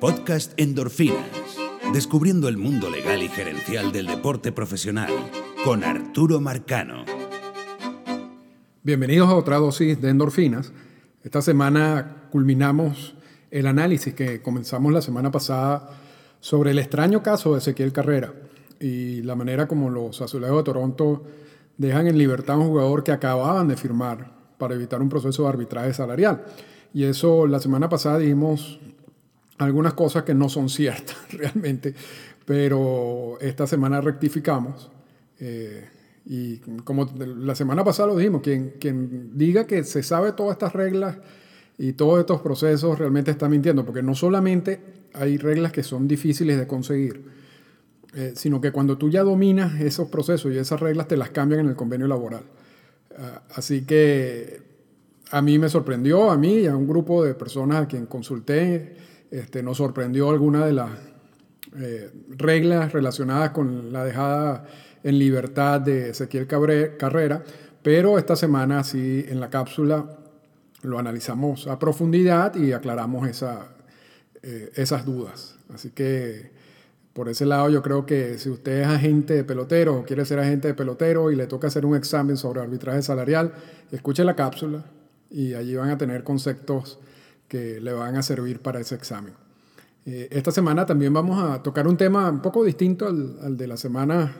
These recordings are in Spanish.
Podcast Endorfinas. Descubriendo el mundo legal y gerencial del deporte profesional con Arturo Marcano. Bienvenidos a otra dosis de endorfinas. Esta semana culminamos el análisis que comenzamos la semana pasada sobre el extraño caso de Ezequiel Carrera y la manera como los azulejos de Toronto dejan en libertad a un jugador que acababan de firmar para evitar un proceso de arbitraje salarial. Y eso la semana pasada dijimos algunas cosas que no son ciertas realmente, pero esta semana rectificamos. Eh, y como la semana pasada lo dijimos, quien, quien diga que se sabe todas estas reglas y todos estos procesos realmente está mintiendo, porque no solamente hay reglas que son difíciles de conseguir, eh, sino que cuando tú ya dominas esos procesos y esas reglas te las cambian en el convenio laboral. Ah, así que a mí me sorprendió, a mí y a un grupo de personas a quien consulté, este, nos sorprendió alguna de las eh, reglas relacionadas con la dejada en libertad de Ezequiel Carrera, pero esta semana sí en la cápsula lo analizamos a profundidad y aclaramos esa, eh, esas dudas. Así que por ese lado yo creo que si usted es agente de pelotero o quiere ser agente de pelotero y le toca hacer un examen sobre arbitraje salarial, escuche la cápsula y allí van a tener conceptos que le van a servir para ese examen. Eh, esta semana también vamos a tocar un tema un poco distinto al, de la semana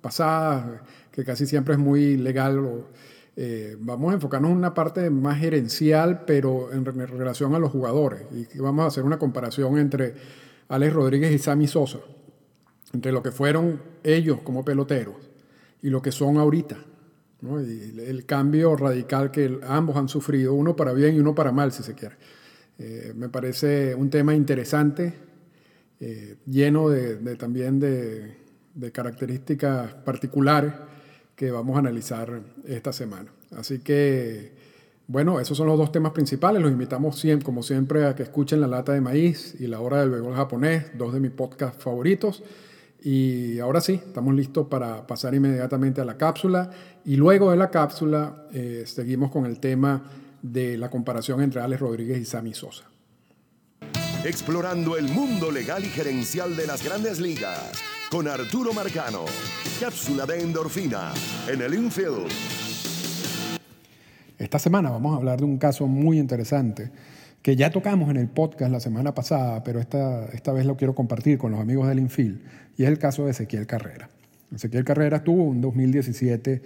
pasada, que casi siempre es muy legal. Eh, vamos a enfocarnos en una parte más gerencial, pero en relación a los jugadores. Y vamos a hacer una comparación entre Alex Rodríguez y Sammy Sosa, entre lo que fueron ellos como peloteros y lo que son ahorita. Y el cambio radical que ambos han sufrido, uno para bien y uno para mal, si se quiere. Eh, me parece un tema interesante, eh, lleno de, también de, características particulares que vamos a analizar esta semana. Así que, bueno, esos son los dos temas principales. Los invitamos, siempre, como siempre, a que escuchen La Lata de Maíz y La Hora del Béisbol Japonés, dos de mis podcasts favoritos. Y ahora sí, estamos listos para pasar inmediatamente a la cápsula. Y luego de la cápsula, eh, seguimos con el tema de la comparación entre Alex Rodríguez y Sammy Sosa. Explorando el mundo legal y gerencial de las grandes ligas con Arturo Marcano. Cápsula de endorfina en el infield. Esta semana vamos a hablar de un caso muy interesante que ya tocamos en el podcast la semana pasada, pero esta, esta vez lo quiero compartir con los amigos del infield, y es el caso de Ezequiel Carrera. Ezequiel Carrera tuvo un 2017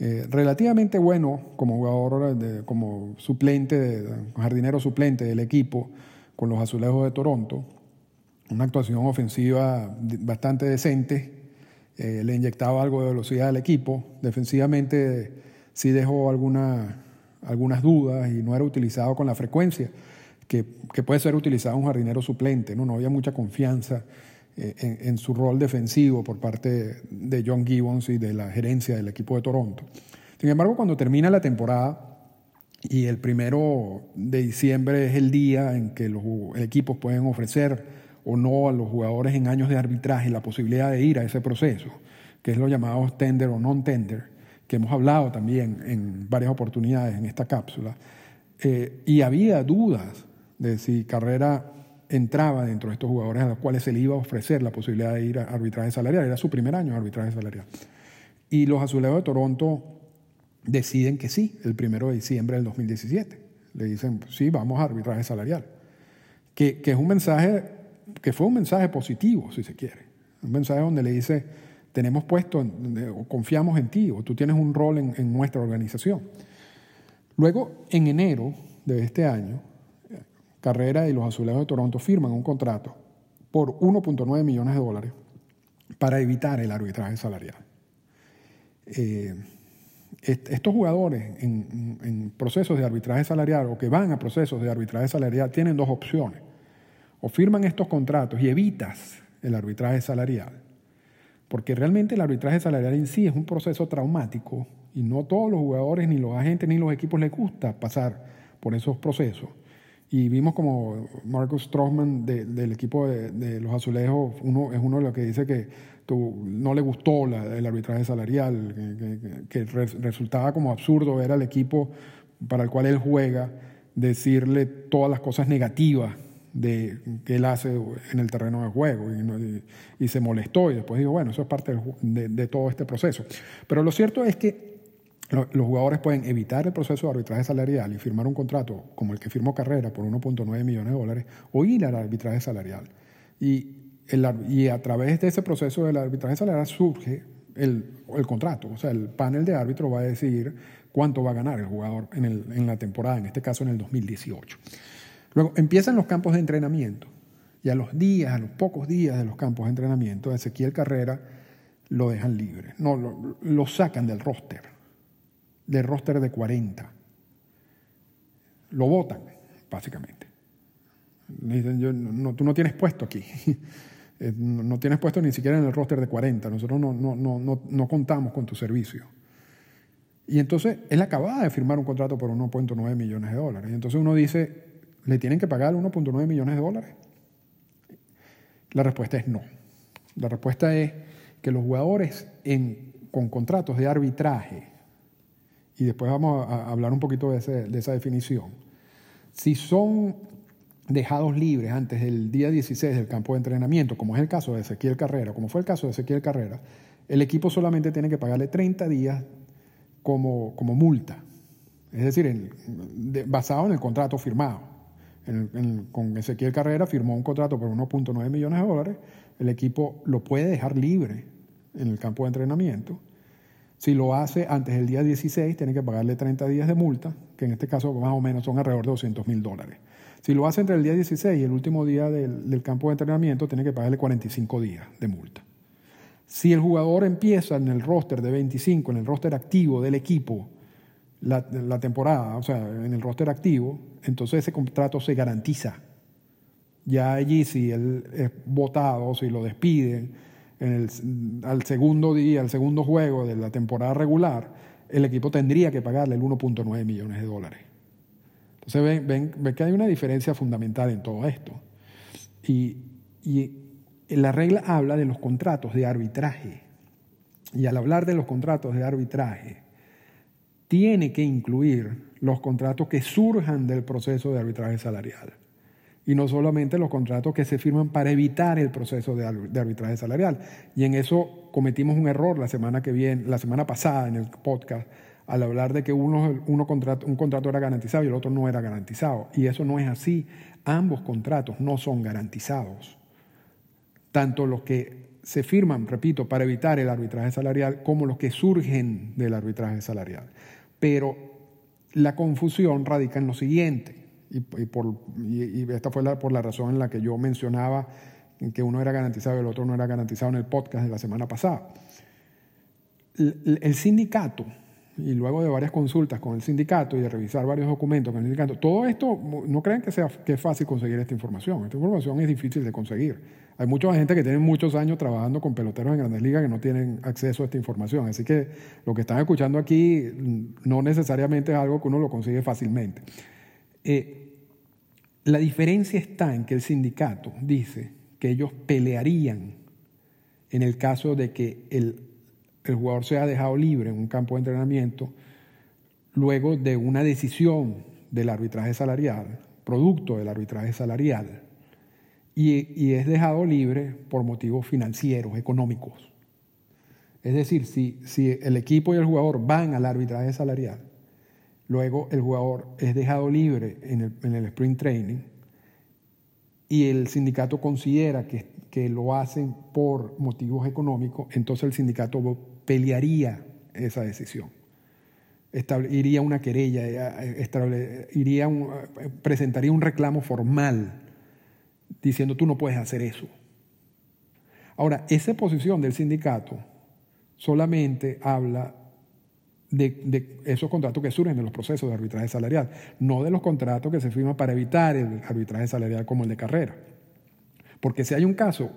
eh, relativamente bueno como jugador, como suplente, jardinero suplente del equipo con los Azulejos de Toronto. Una actuación ofensiva bastante decente, eh, le inyectaba algo de velocidad al equipo. Defensivamente sí dejó alguna, algunas dudas y no era utilizado con la frecuencia que, que puede ser utilizado un jardinero suplente. No, no había mucha confianza eh, en, su rol defensivo por parte de John Gibbons y de la gerencia del equipo de Toronto. Sin embargo, cuando termina la temporada y el primero de diciembre es el día en que los equipos pueden ofrecer o no a los jugadores en años de arbitraje la posibilidad de ir a ese proceso, que es lo llamado tender o non-tender, que hemos hablado también en varias oportunidades en esta cápsula, eh, y había dudas de si Carrera entraba dentro de estos jugadores a los cuales se le iba a ofrecer la posibilidad de ir a arbitraje salarial. Era su primer año de arbitraje salarial. Y los azulejos de Toronto deciden que sí, el primero de diciembre del 2017. Le dicen, sí, vamos a arbitraje salarial. Que, que, es un mensaje, que fue un mensaje positivo, si se quiere. Un mensaje donde le dice, tenemos puesto, o confiamos en ti, o tú tienes un rol en, en nuestra organización. Luego, en enero de este año, Carrera y los Azulejos de Toronto firman un contrato por 1.9 millones de dólares para evitar el arbitraje salarial. Eh, estos jugadores en, procesos de arbitraje salarial o que van a procesos de arbitraje salarial tienen dos opciones. O firman estos contratos y evitas el arbitraje salarial, porque realmente el arbitraje salarial en sí es un proceso traumático y no todos los jugadores, ni los agentes, ni los equipos les gusta pasar por esos procesos. Y vimos como Marcus Stroman del equipo de, los azulejos, uno, es uno de los que dice que no le gustó el arbitraje salarial, que, resultaba como absurdo ver al equipo para el cual él juega decirle todas las cosas negativas de, que él hace en el terreno de juego y, y, se molestó y después dijo, bueno, eso es parte de, de, todo este proceso. Pero lo cierto es que los jugadores pueden evitar el proceso de arbitraje salarial y firmar un contrato como el que firmó Carrera por 1.9 millones de dólares o ir al arbitraje salarial. Y, a través de ese proceso del arbitraje salarial surge el, el, contrato. O sea, el panel de árbitro va a decidir cuánto va a ganar el jugador en, el, en la temporada, en este caso en el 2018. Luego empiezan los campos de entrenamiento y a los días, a los pocos días de los campos de entrenamiento, Ezequiel Carrera lo dejan libre, no, lo, lo sacan del roster, del roster de 40. Lo votan, básicamente. Le dicen, yo, tú no tienes puesto aquí. Eh, no tienes puesto ni siquiera en el roster de 40. Nosotros no, no, no, no contamos con tu servicio. Y entonces él acababa de firmar un contrato por 1.9 millones de dólares. Y entonces uno dice, ¿Le tienen que pagar 1.9 millones de dólares? La respuesta es no. La respuesta es que los jugadores con contratos de arbitraje, y después vamos a hablar un poquito de, de esa definición, si son dejados libres antes del día 16 del campo de entrenamiento, como es el caso de Ezequiel Carrera, como fue el caso de Ezequiel Carrera, el equipo solamente tiene que pagarle 30 días como, como multa, es decir, basado en el contrato firmado con Ezequiel Carrera firmó un contrato por 1.9 millones de dólares. El equipo lo puede dejar libre en el campo de entrenamiento. Si lo hace antes del día 16, tiene que pagarle 30 días de multa, que en este caso más o menos son alrededor de 200 mil dólares. Si lo hace entre el día 16 y el último día del, campo de entrenamiento, tiene que pagarle 45 días de multa. Si el jugador empieza en el roster de 25, en el roster activo del equipo, la, temporada, o sea, en el roster activo, entonces ese contrato se garantiza. Ya allí, si él es votado, si lo despiden en el, al segundo día, al segundo juego de la temporada regular, el equipo tendría que pagarle el 1.9 millones de dólares. Entonces ven, ven, ven, que hay una diferencia fundamental en todo esto. Y, y la regla habla de los contratos de arbitraje. Y al hablar de los contratos de arbitraje, tiene que incluir los contratos que surjan del proceso de arbitraje salarial. Y no solamente los contratos que se firman para evitar el proceso de, arbitraje salarial. Y en eso cometimos un error la semana que viene, la semana pasada en el podcast, al hablar de que uno, uno un contrato era garantizado y el otro no era garantizado. Y eso no es así. Ambos contratos no son garantizados. Tanto los que se firman, repito, para evitar el arbitraje salarial como los que surgen del arbitraje salarial. Pero la confusión radica en lo siguiente, y, esta fue por la razón en la que yo mencionaba que uno era garantizado y el otro no era garantizado en el podcast de la semana pasada. El, sindicato, y luego de varias consultas con el sindicato y de revisar varios documentos con el sindicato, todo esto, no crean que, sea, que es fácil conseguir esta información. Esta información es difícil de conseguir. Hay mucha gente que tiene muchos años trabajando con peloteros en grandes ligas que no tienen acceso a esta información. Así que lo que están escuchando aquí no necesariamente es algo que uno lo consigue fácilmente. Eh, la diferencia está en que el sindicato dice que ellos pelearían en el caso de que el, el jugador sea dejado libre en un campo de entrenamiento luego de una decisión del arbitraje salarial, producto del arbitraje salarial y, es dejado libre por motivos financieros, económicos. Es decir, si, si el equipo y el jugador van al arbitraje salarial, luego el jugador es dejado libre en el, en el sprint training y el sindicato considera que, que lo hacen por motivos económicos, entonces el sindicato pelearía esa decisión. iría una querella, eh, iría eh, presentaría un reclamo formal diciendo tú no puedes hacer eso. Ahora, esa posición del sindicato solamente habla de, esos contratos que surgen de los procesos de arbitraje salarial, no de los contratos que se firman para evitar el arbitraje salarial como el de carrera. Porque si hay un caso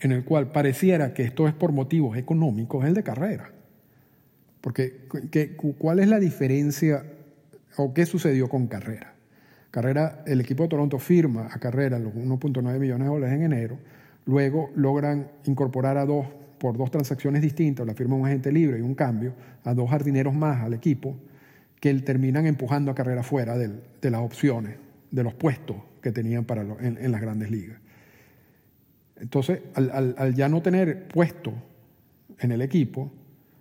en el cual pareciera que esto es por motivos económicos, es el de carrera. Porque ¿cuál es la diferencia o qué sucedió con carrera? Carrera, el equipo de Toronto firma a Carrera los 1.9 millones de dólares en enero, luego logran incorporar a dos, por dos transacciones distintas, la firma un agente libre y un cambio, a dos jardineros más al equipo, que terminan empujando a Carrera fuera de, las opciones, de los puestos que tenían para en, las grandes ligas. Entonces, al, ya no tener puesto en el equipo,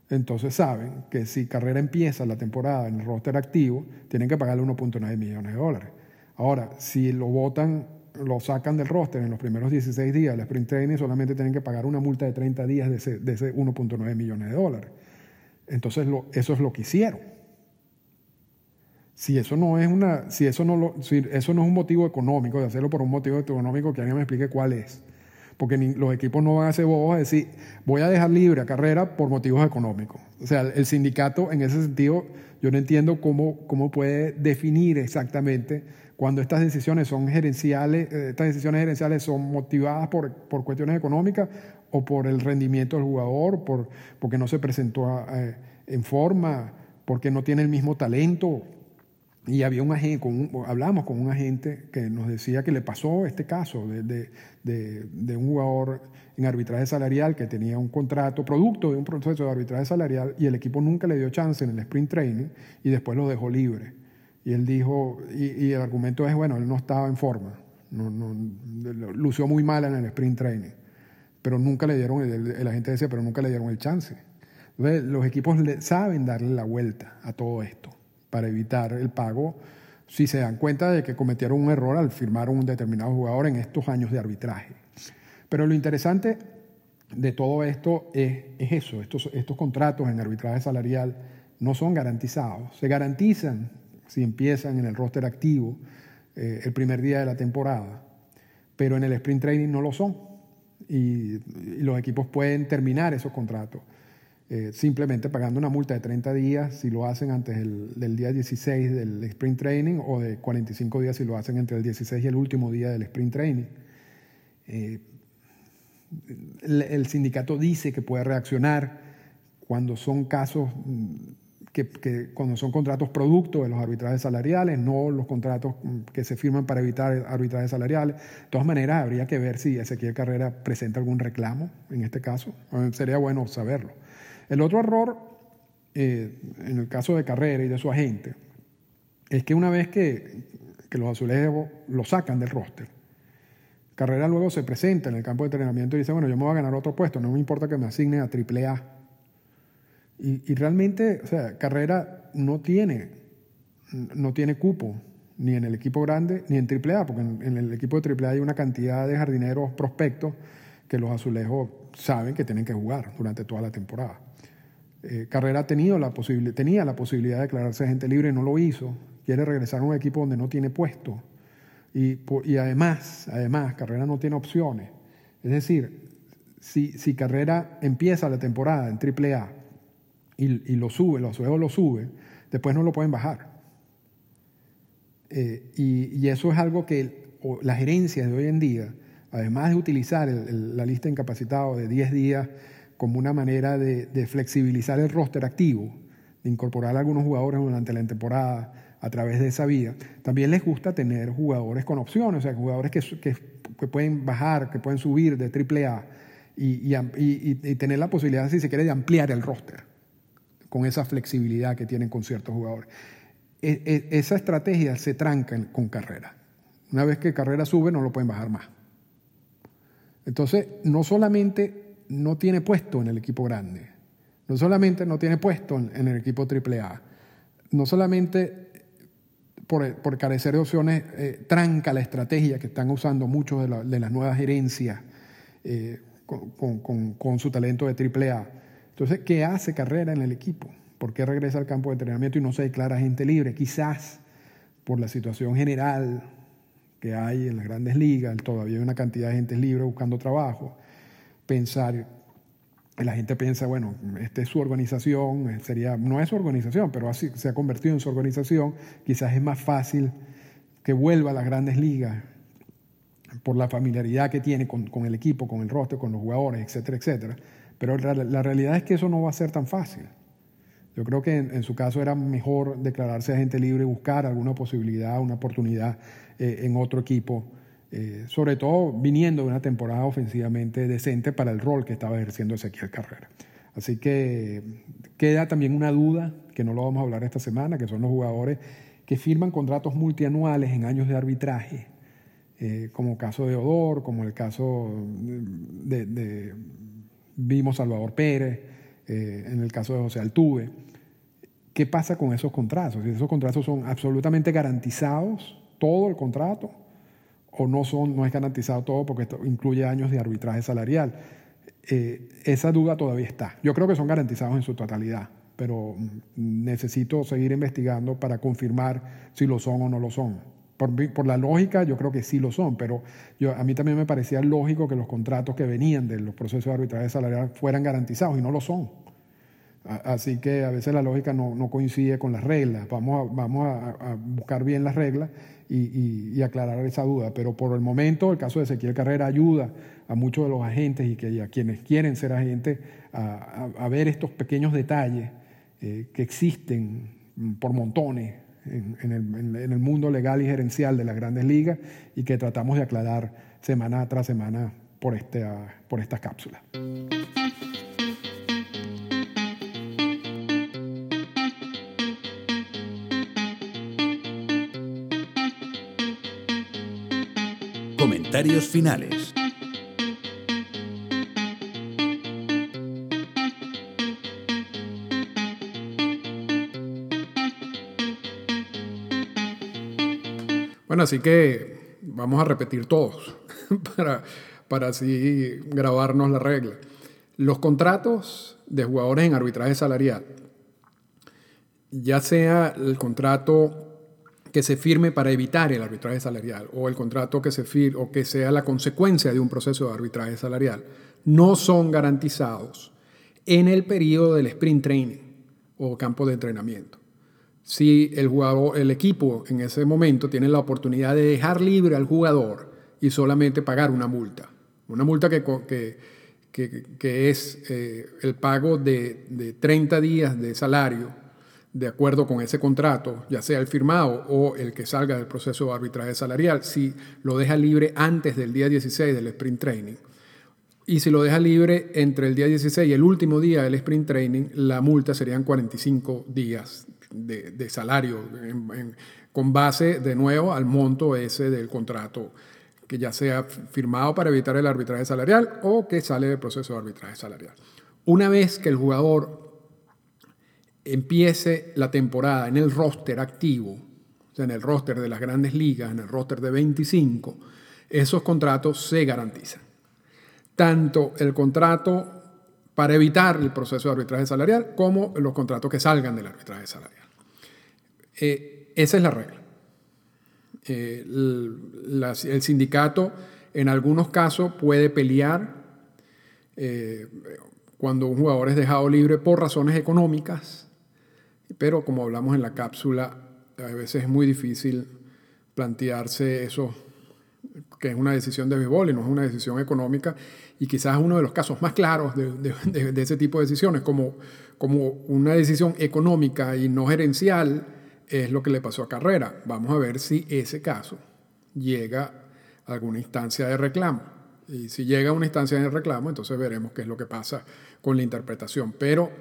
entonces saben que si Carrera empieza la temporada en el roster activo, tienen que pagarle 1.9 millones de dólares. Ahora, si lo votan, lo sacan del roster en los primeros 16 días del sprint training, solamente tienen que pagar una multa de 30 días de ese, de ese 1.9 millones de dólares. Entonces, eso es lo que hicieron. Si eso no es una, si eso no lo, si eso no es un motivo económico, de hacerlo por un motivo económico, que alguien me explique cuál es. Porque los equipos no van a ser bobos a decir, voy a dejar libre a carrera por motivos económicos. O sea, el sindicato en ese sentido, yo no entiendo cómo, cómo puede definir exactamente cuando estas decisiones son gerenciales, eh, estas decisiones gerenciales son motivadas por, por cuestiones económicas o por el rendimiento del jugador, por, porque no se presentó eh, en forma, porque no tiene el mismo talento. Y había un agente, con hablamos con un agente que nos decía que le pasó este caso de, de, un jugador en arbitraje salarial que tenía un contrato, producto de un proceso de arbitraje salarial, y el equipo nunca le dio chance en el sprint training y después lo dejó libre. Y él dijo, y, el argumento es, bueno, él no estaba en forma, no, no, lució muy mal en el sprint training, pero nunca le dieron, el, el agente decía, pero nunca le dieron el chance. Entonces, los equipos saben darle la vuelta a todo esto para evitar el pago si se dan cuenta de que cometieron un error al firmar un determinado jugador en estos años de arbitraje. Pero lo interesante de todo esto es, eso, estos, estos contratos en arbitraje salarial no son garantizados, se garantizan si empiezan en el roster activo eh, el primer día de la temporada, pero en el sprint training no lo son y los equipos pueden terminar esos contratos. Eh, simplemente pagando una multa de 30 días si lo hacen antes del, día 16 del sprint training o de 45 días si lo hacen entre el 16 y el último día del sprint training. Eh, el, sindicato dice que puede reaccionar cuando son casos, que, cuando son contratos producto de los arbitrajes salariales, no los contratos que se firman para evitar arbitrajes salariales. De todas maneras, habría que ver si Ezequiel Carrera presenta algún reclamo en este caso. Sería bueno saberlo. El otro error, eh, en el caso de Carrera y de su agente, es que una vez que, los azulejos lo sacan del roster, Carrera luego se presenta en el campo de entrenamiento y dice, bueno, yo me voy a ganar otro puesto, no me importa que me asignen a AAA. Y, y realmente, o sea, Carrera no tiene, no tiene cupo ni en el equipo grande ni en AAA, porque en, en el equipo de AAA hay una cantidad de jardineros prospectos que los azulejos saben que tienen que jugar durante toda la temporada. Eh, Carrera ha tenido la tenía la posibilidad de declararse agente libre y no lo hizo. Quiere regresar a un equipo donde no tiene puesto. Y, y además, además, Carrera no tiene opciones. Es decir, si, si Carrera empieza la temporada en AAA y, lo sube, los juegos lo sube, después no lo pueden bajar. Eh, y, eso es algo que las gerencias de hoy en día, además de utilizar la lista de incapacitados de 10 días, como una manera de, flexibilizar el roster activo, de incorporar a algunos jugadores durante la temporada a través de esa vía. También les gusta tener jugadores con opciones, o sea, jugadores que, pueden bajar, que pueden subir de AAA y, y, tener la posibilidad, si se quiere, de ampliar el roster con esa flexibilidad que tienen con ciertos jugadores. E, e, esa estrategia se tranca con carrera. Una vez que carrera sube, no lo pueden bajar más. Entonces, no solamente no tiene puesto en el equipo grande. No solamente no tiene puesto en, el equipo AAA, no solamente por, carecer de opciones eh, tranca la estrategia que están usando muchos de, las nuevas gerencias eh, con, su talento de AAA. Entonces, ¿qué hace carrera en el equipo? ¿Por qué regresa al campo de entrenamiento y no se declara gente libre? Quizás por la situación general que hay en las grandes ligas, todavía hay una cantidad de gente libre buscando trabajo pensar, la gente piensa, bueno, esta es su organización, sería, no es su organización, pero así se ha convertido en su organización, quizás es más fácil que vuelva a las grandes ligas por la familiaridad que tiene con, el equipo, con el roster, con los jugadores, etcétera, etcétera. Pero la, realidad es que eso no va a ser tan fácil. Yo creo que en, su caso era mejor declararse agente libre y buscar alguna posibilidad, una oportunidad eh, en otro equipo eh, sobre todo viniendo de una temporada ofensivamente decente para el rol que estaba ejerciendo Ezequiel Carrera. Así que queda también una duda, que no lo vamos a hablar esta semana, que son los jugadores que firman contratos multianuales en años de arbitraje. eh, como caso de Odor, como el caso de Vimos Salvador Pérez, eh, en el caso de José Altuve. ¿Qué pasa con esos contratos? Esos contratos son absolutamente garantizados, todo el contrato, o no, son, no es garantizado todo porque esto incluye años de arbitraje salarial. Eh, esa duda todavía está. Yo creo que son garantizados en su totalidad, pero mm, necesito seguir investigando para confirmar si lo son o no lo son. Por, la lógica, yo creo que sí lo son, pero yo, a mí también me parecía lógico que los contratos que venían de los procesos de arbitraje salarial fueran garantizados y no lo son. Así que a veces la lógica no, coincide con las reglas. Vamos a, vamos a, buscar bien las reglas y, aclarar esa duda. Pero por el momento, el caso de Ezequiel Carrera ayuda a muchos de los agentes y, que, a quienes quieren ser agentes a, ver estos pequeños detalles eh, que existen por montones en, el, mundo legal y gerencial de las grandes ligas y que tratamos de aclarar semana tras semana por, este, por estas cápsulas. Comentarios finales. Así que vamos a repetir todos para, para así grabarnos la regla. Los contratos de jugadores en arbitraje salarial, ya sea el contrato que se firme para evitar el arbitraje salarial o el contrato que se firme o que sea la consecuencia de un proceso de arbitraje salarial, no son garantizados en el periodo del sprint training o campo de entrenamiento si el, jugador, el equipo en ese momento tiene la oportunidad de dejar libre al jugador y solamente pagar una multa. Una multa que, es eh, el pago de, de 30 días de salario de acuerdo con ese contrato, ya sea el firmado o el que salga del proceso de arbitraje salarial, si lo deja libre antes del día 16 del sprint training. Y si lo deja libre entre el día 16 y el último día del sprint training, la multa serían 45 días de, salario, con base de nuevo al monto ese del contrato que ya sea firmado para evitar el arbitraje salarial o que sale del proceso de arbitraje salarial. Una vez que el jugador empiece la temporada en el roster activo, o sea, en el roster de las grandes ligas, en el roster de 25, esos contratos se garantizan. Tanto el contrato para evitar el proceso de arbitraje salarial como los contratos que salgan del arbitraje salarial. Eh, esa es la regla. Eh, el, sindicato en algunos casos puede pelear eh, cuando un jugador es dejado libre por razones económicas, pero como hablamos en la cápsula, a veces es muy difícil plantearse eso, que es una decisión de béisbol y no es una decisión económica, y quizás uno de los casos más claros de, de ese tipo de decisiones, como, como una decisión económica y no gerencial, es lo que le pasó a Carrera. Vamos a ver si ese caso llega a alguna instancia de reclamo. Y si llega a una instancia de reclamo, entonces veremos qué es lo que pasa con la interpretación. Pero,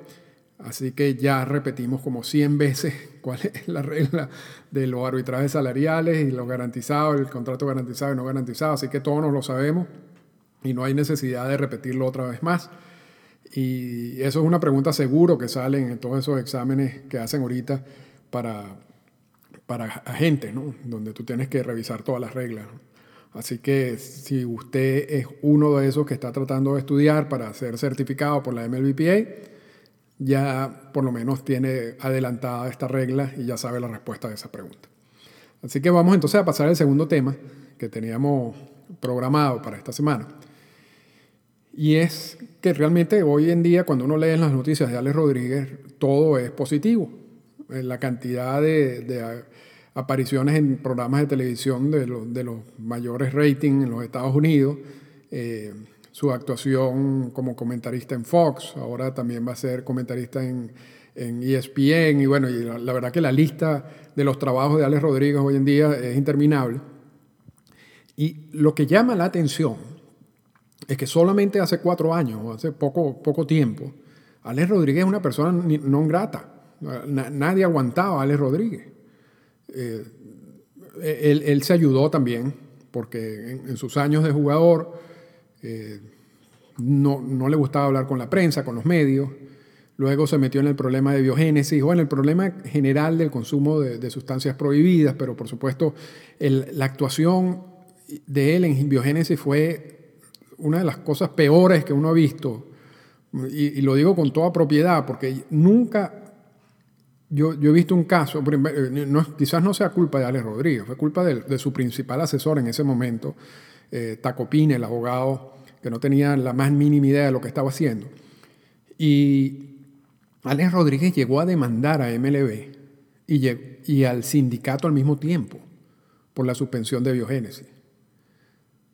así que ya repetimos como 100 veces cuál es la regla de los arbitrajes salariales y lo garantizado, el contrato garantizado y no garantizado. Así que todos nos lo sabemos y no hay necesidad de repetirlo otra vez más. Y eso es una pregunta seguro que salen en todos esos exámenes que hacen ahorita para, para agentes, ¿no? donde tú tienes que revisar todas las reglas. Así que si usted es uno de esos que está tratando de estudiar para ser certificado por la MLBPA, ya por lo menos tiene adelantada esta regla y ya sabe la respuesta de esa pregunta. Así que vamos entonces a pasar al segundo tema que teníamos programado para esta semana. Y es que realmente hoy en día cuando uno lee las noticias de Alex Rodríguez, todo es positivo la cantidad de, apariciones en programas de televisión de, los mayores ratings en los Estados Unidos, eh, su actuación como comentarista en Fox, ahora también va a ser comentarista en, ESPN, y bueno, y la, verdad que la lista de los trabajos de Alex Rodríguez hoy en día es interminable. Y lo que llama la atención es que solamente hace cuatro años, o hace poco, poco tiempo, Alex Rodríguez es una persona no grata nadie aguantaba a Alex Rodríguez. Eh, él, se ayudó también porque en, sus años de jugador eh, no, no, le gustaba hablar con la prensa, con los medios. Luego se metió en el problema de biogénesis o en el problema general del consumo de, sustancias prohibidas, pero por supuesto la actuación de él en biogénesis fue una de las cosas peores que uno ha visto. Y, lo digo con toda propiedad, porque nunca yo, he visto un caso, eh, quizás no sea culpa de Alex Rodríguez, fue culpa de, su principal asesor en ese momento, eh, el abogado, que no tenía la más mínima idea de lo que estaba haciendo. Y Alex Rodríguez llegó a demandar a MLB y, y al sindicato al mismo tiempo por la suspensión de biogénesis.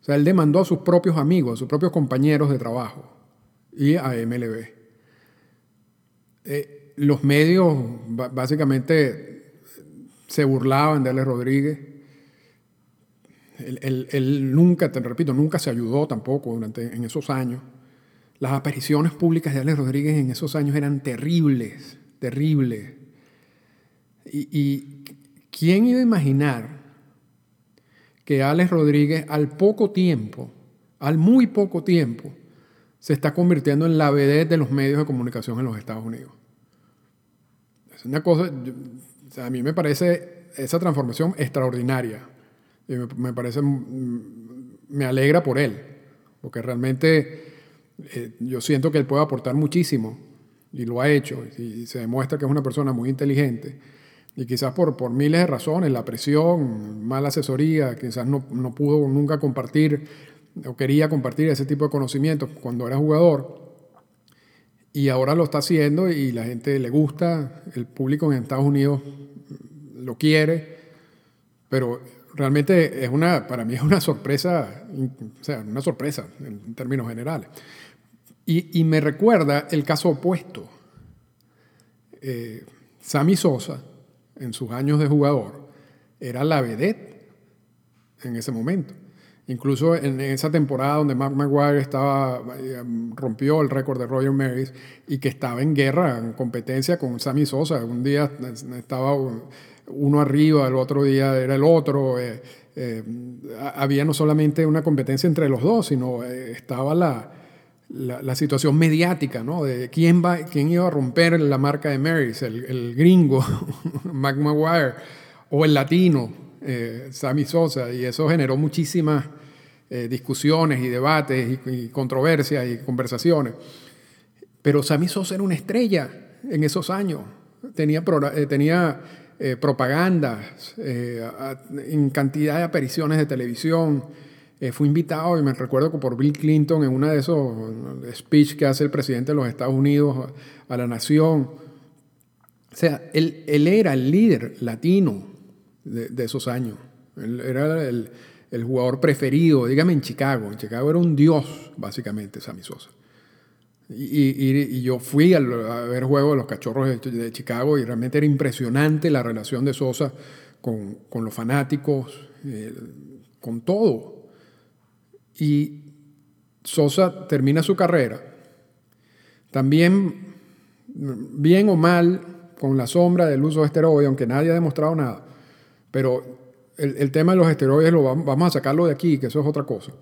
O sea, él demandó a sus propios amigos, a sus propios compañeros de trabajo y a MLB. Eh, los medios básicamente se burlaban de Alex Rodríguez. Él, nunca, te repito, nunca se ayudó tampoco durante, en esos años. Las apariciones públicas de Alex Rodríguez en esos años eran terribles, terribles. Y, quién iba a imaginar que Alex Rodríguez al poco tiempo, al muy poco tiempo, se está convirtiendo en la vedette de los medios de comunicación en los Estados Unidos? Es una cosa, a mí me parece esa transformación extraordinaria. Y me, parece, mm, me alegra por él, porque realmente eh, yo siento que él puede aportar muchísimo y lo ha hecho y, se demuestra que es una persona muy inteligente y quizás por, por miles de razones, la presión, mala asesoría, quizás no, no pudo nunca compartir o quería compartir ese tipo de conocimientos cuando era jugador y ahora lo está haciendo y la gente le gusta, el público en Estados Unidos lo quiere, pero realmente es una, para mí es una sorpresa, o sea, una sorpresa en términos generales. Y, me recuerda el caso opuesto. Eh, Sammy Sosa, en sus años de jugador, era la vedette en ese momento. Incluso en esa temporada donde Mark McGuire estaba, eh, rompió el récord de Roger Maris y que estaba en guerra, en competencia con Sammy Sosa. Un día estaba uno arriba, el otro día era el otro. Eh, había no solamente una competencia entre los dos, sino estaba la, la, situación mediática, ¿no? De quién, va, quién iba a romper la marca de Marys, el, gringo, Mac Maguire, o el latino, eh, Sammy Sosa, y eso generó muchísimas eh, discusiones y debates y, controversias y conversaciones. Pero Sammy Sosa era una estrella en esos años, tenía, eh, tenía propagandas en cantidad de apariciones de televisión, eh, fui invitado, y me recuerdo por Bill Clinton en una de esos speech que hace el presidente de los Estados Unidos a, la nación. O sea, él, él, era el líder latino de, esos años. Él era el, el, jugador preferido, dígame en Chicago. En Chicago era un dios, básicamente, Sammy Sosa. Y, y, yo fui a, ver juegos de los cachorros de, Chicago y realmente era impresionante la relación de Sosa con, con los fanáticos, eh, con todo. Y Sosa termina su carrera, también bien o mal, con la sombra del uso de esteroides, aunque nadie ha demostrado nada, pero el, tema de los esteroides lo vamos, a sacarlo de aquí, que eso es otra cosa.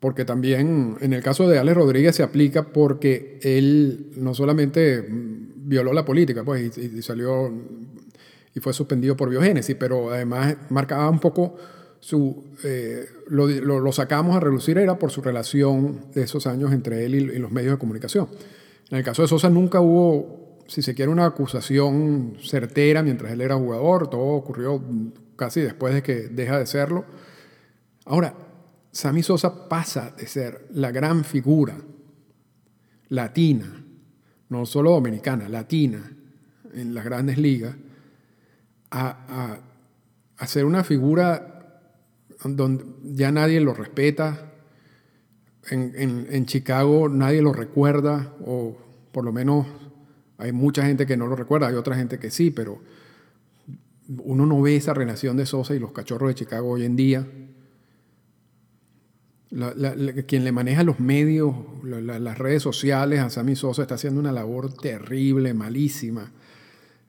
Porque también en el caso de Alex Rodríguez se aplica porque él no solamente violó la política, pues, y, y salió y fue suspendido por biogénesis, pero además marcaba un poco su, eh, lo, sacamos a relucir era por su relación de esos años entre él y, los medios de comunicación. En el caso de Sosa nunca hubo, si se quiere, una acusación certera mientras él era jugador, todo ocurrió casi después de que deja de serlo. Ahora, Sammy Sosa pasa de ser la gran figura latina, no solo dominicana, latina, en las grandes ligas, a, a ser una figura donde ya nadie lo respeta. En, Chicago nadie lo recuerda, o por lo menos hay mucha gente que no lo recuerda, hay otra gente que sí, pero uno no ve esa relación de Sosa y los cachorros de Chicago hoy en día. quien le maneja los medios, las redes sociales a Sammy Sosa está haciendo una labor terrible, malísima.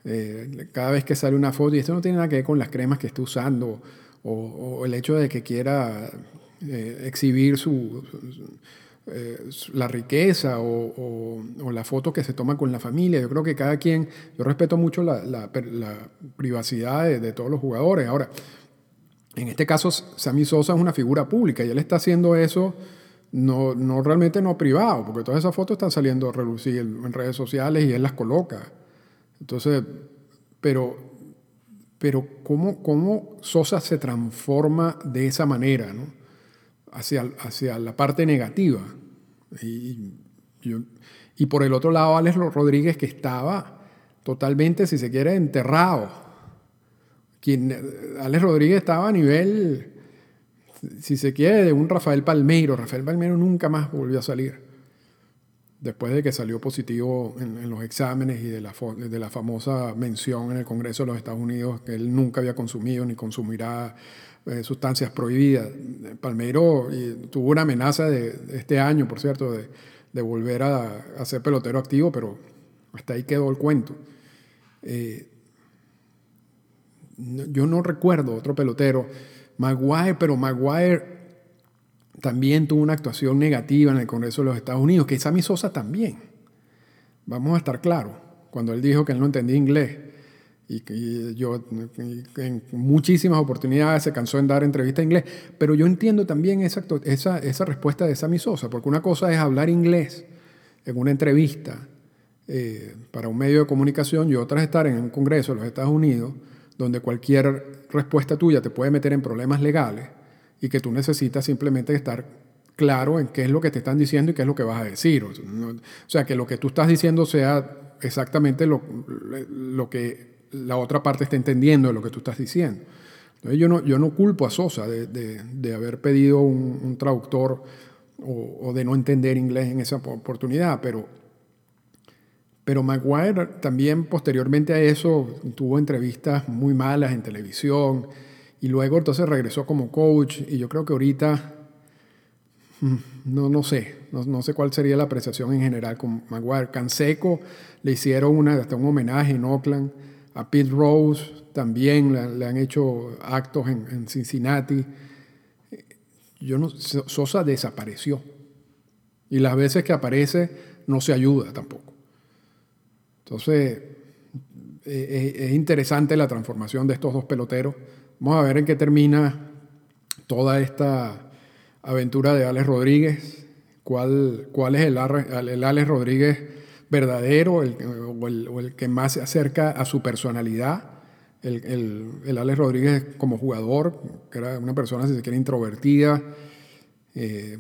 Eh, cada vez que sale una foto, y esto no tiene nada que ver con las cremas que esté usando, o, el hecho de que quiera eh, exhibir su, eh, la riqueza o, la foto que se toma con la familia. Yo creo que cada quien, yo respeto mucho la, privacidad de, todos los jugadores. Ahora, en este caso, Sammy Sosa es una figura pública y él está haciendo eso no, no realmente no privado, porque todas esas fotos están saliendo a relucir en redes sociales y él las coloca. Entonces, pero, pero ¿cómo, ¿cómo Sosa se transforma de esa manera, hacia, hacia la parte negativa? Y, y por el otro lado, Alex Rodríguez, que estaba totalmente, si se quiere, enterrado. Quien, Alex Rodríguez estaba a nivel, si se quiere, de un Rafael Palmeiro. Rafael Palmeiro nunca más volvió a salir después de que salió positivo en, los exámenes y de la, de la, famosa mención en el Congreso de los Estados Unidos que él nunca había consumido ni consumirá eh, sustancias prohibidas. Palmeiro tuvo una amenaza de, este año, por cierto, de, volver a, ser pelotero activo, pero hasta ahí quedó el cuento. Eh, yo no recuerdo otro pelotero, Maguire, pero Maguire también tuvo una actuación negativa en el Congreso de los Estados Unidos, que Sammy Sosa también. Vamos a estar claros, cuando él dijo que él no entendía inglés y que yo en muchísimas oportunidades se cansó en dar entrevistas en inglés, pero yo entiendo también esa, esa, esa respuesta de Sammy Sosa, porque una cosa es hablar inglés en una entrevista eh, para un medio de comunicación y otra es estar en un Congreso de los Estados Unidos, donde cualquier respuesta tuya te puede meter en problemas legales y que tú necesitas simplemente estar claro en qué es lo que te están diciendo y qué es lo que vas a decir. O sea, que lo que tú estás diciendo sea exactamente lo, lo que la otra parte está entendiendo de lo que tú estás diciendo. Entonces yo no, yo no culpo a Sosa de, de, haber pedido un, traductor o, o, de no entender inglés en esa oportunidad, pero, pero Maguire también posteriormente a eso tuvo entrevistas muy malas en televisión y luego entonces regresó como coach y yo creo que ahorita, mm, no, no sé, no, sé cuál sería la apreciación en general con Maguire. Canseco le hicieron una, hasta un homenaje en Oakland, a Pete Rose también le, han hecho actos en, Cincinnati. Yo Sosa desapareció y las veces que aparece no se ayuda tampoco. Entonces, e, e, es interesante la transformación de estos dos peloteros Vamos a ver en qué termina toda esta aventura de Alex Rodríguez, cuál, cuál es el, el Alex Rodríguez verdadero el, o, el, que más se acerca a su personalidad. El, el, Alex Rodríguez como jugador, que era una persona, si se quiere, introvertida, eh,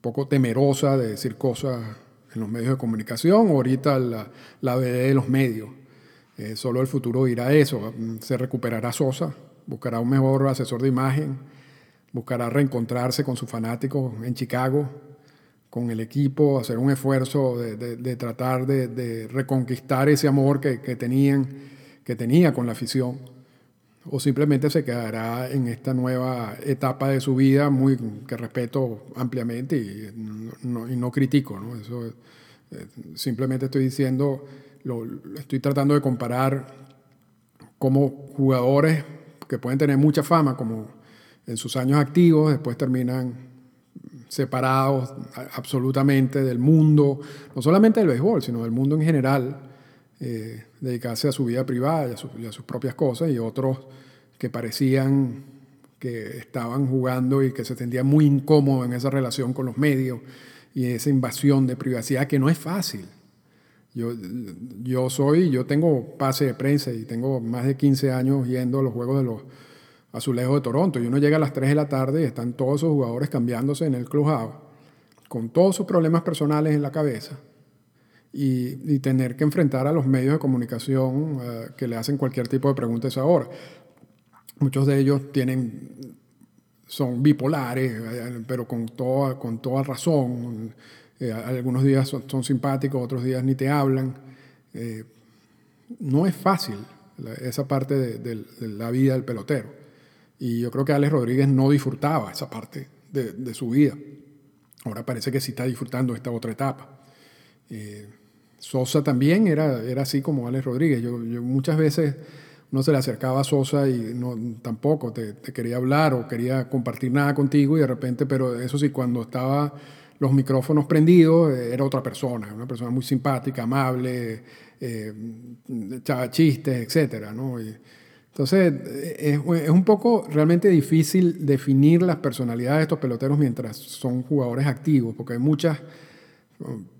poco temerosa de decir cosas en los medios de comunicación, ahorita la, la de los medios. Eh, solo el futuro dirá eso. Se recuperará Sosa, buscará un mejor asesor de imagen, buscará reencontrarse con sus fanáticos en Chicago, con el equipo, hacer un esfuerzo de, tratar de, reconquistar ese amor que, tenían, que tenía con la afición, o simplemente se quedará en esta nueva etapa de su vida muy que respeto ampliamente y no, critico, ¿no? Eso, eh, simplemente estoy diciendo, lo, estoy tratando de comparar cómo jugadores que pueden tener mucha fama como en sus años activos, después terminan separados absolutamente del mundo, no solamente del béisbol, sino del mundo en general, eh, dedicarse a su vida privada y a, sus propias cosas, y otros que parecían que estaban jugando y que se sentían muy incómodos en esa relación con los medios y esa invasión de privacidad que no es fácil. Yo, yo soy, yo tengo pase de prensa y tengo más de 15 años yendo a los Juegos de los Azulejos de Toronto. Y uno llega a las 3 de la tarde y están todos esos jugadores cambiándose en el clubhouse, con todos sus problemas personales en la cabeza. Y, tener que enfrentar a los medios de comunicación eh, que le hacen cualquier tipo de preguntas ahora. Muchos de ellos tienen, son bipolares, eh, pero con toda, con toda razón eh, algunos días son, simpáticos, otros días ni te hablan. No es fácil esa parte de, la vida del pelotero. Y yo creo que Alex Rodríguez no disfrutaba esa parte de, su vida. Ahora parece que sí está disfrutando esta otra etapa. Eh, Sosa también era, era así como Alex Rodríguez. Yo, muchas veces no se le acercaba a Sosa y no, tampoco te, quería hablar o quería compartir nada contigo y de repente, pero eso sí, cuando estaba los micrófonos prendidos, eh, era otra persona, una persona muy simpática, amable, eh, echaba chistes, etc. ¿no? Entonces, es, es, un poco realmente difícil definir las personalidades de estos peloteros mientras son jugadores activos, porque hay muchas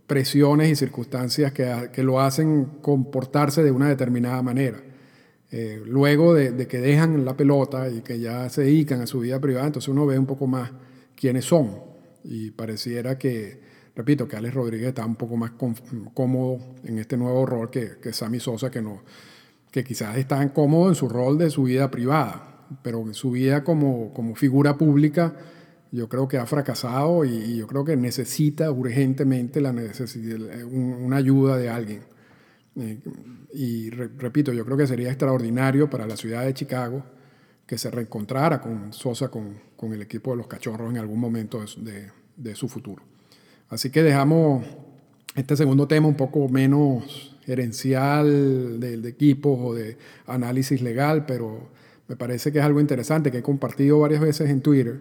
presiones y circunstancias que, que lo hacen comportarse de una determinada manera. Eh, luego de, que dejan la pelota y que ya se dedican a su vida privada, entonces uno ve un poco más quiénes son. Y pareciera que, repito, que Alex Rodríguez está un poco más cómodo en este nuevo rol que, que Sammy Sosa, que, no, que quizás está cómodo en su rol de su vida privada, pero en su vida como, como figura pública yo creo que ha fracasado y, yo creo que necesita urgentemente la una ayuda de alguien. Eh, y repito, yo creo que sería extraordinario para la ciudad de Chicago que se reencontrara con Sosa, con, con el equipo de los Cachorros en algún momento de, de, su futuro. Así que dejamos este segundo tema un poco menos gerencial de, de equipos o de análisis legal, pero me parece que es algo interesante que he compartido varias veces en Twitter,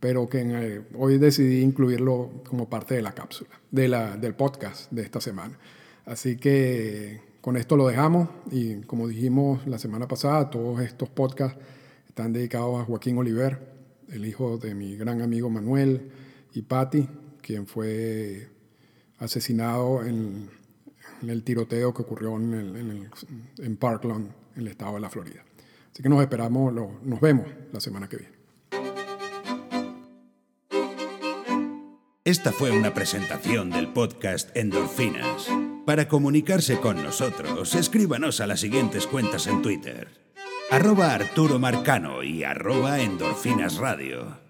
pero que eh, hoy decidí incluirlo como parte de la cápsula, de la, del podcast de esta semana. Así que con esto lo dejamos y como dijimos la semana pasada, todos estos podcasts están dedicados a Joaquín Oliver, el hijo de mi gran amigo Manuel y Patti, quien fue asesinado en, el tiroteo que ocurrió en, en, Parkland, en el estado de la Florida. Así que nos esperamos, nos vemos la semana que viene. Esta fue una presentación del podcast Endorfinas. Para comunicarse con nosotros, escríbanos a las siguientes cuentas en Twitter. Arroba Arturo Marcano y arroba Endorfinas Radio.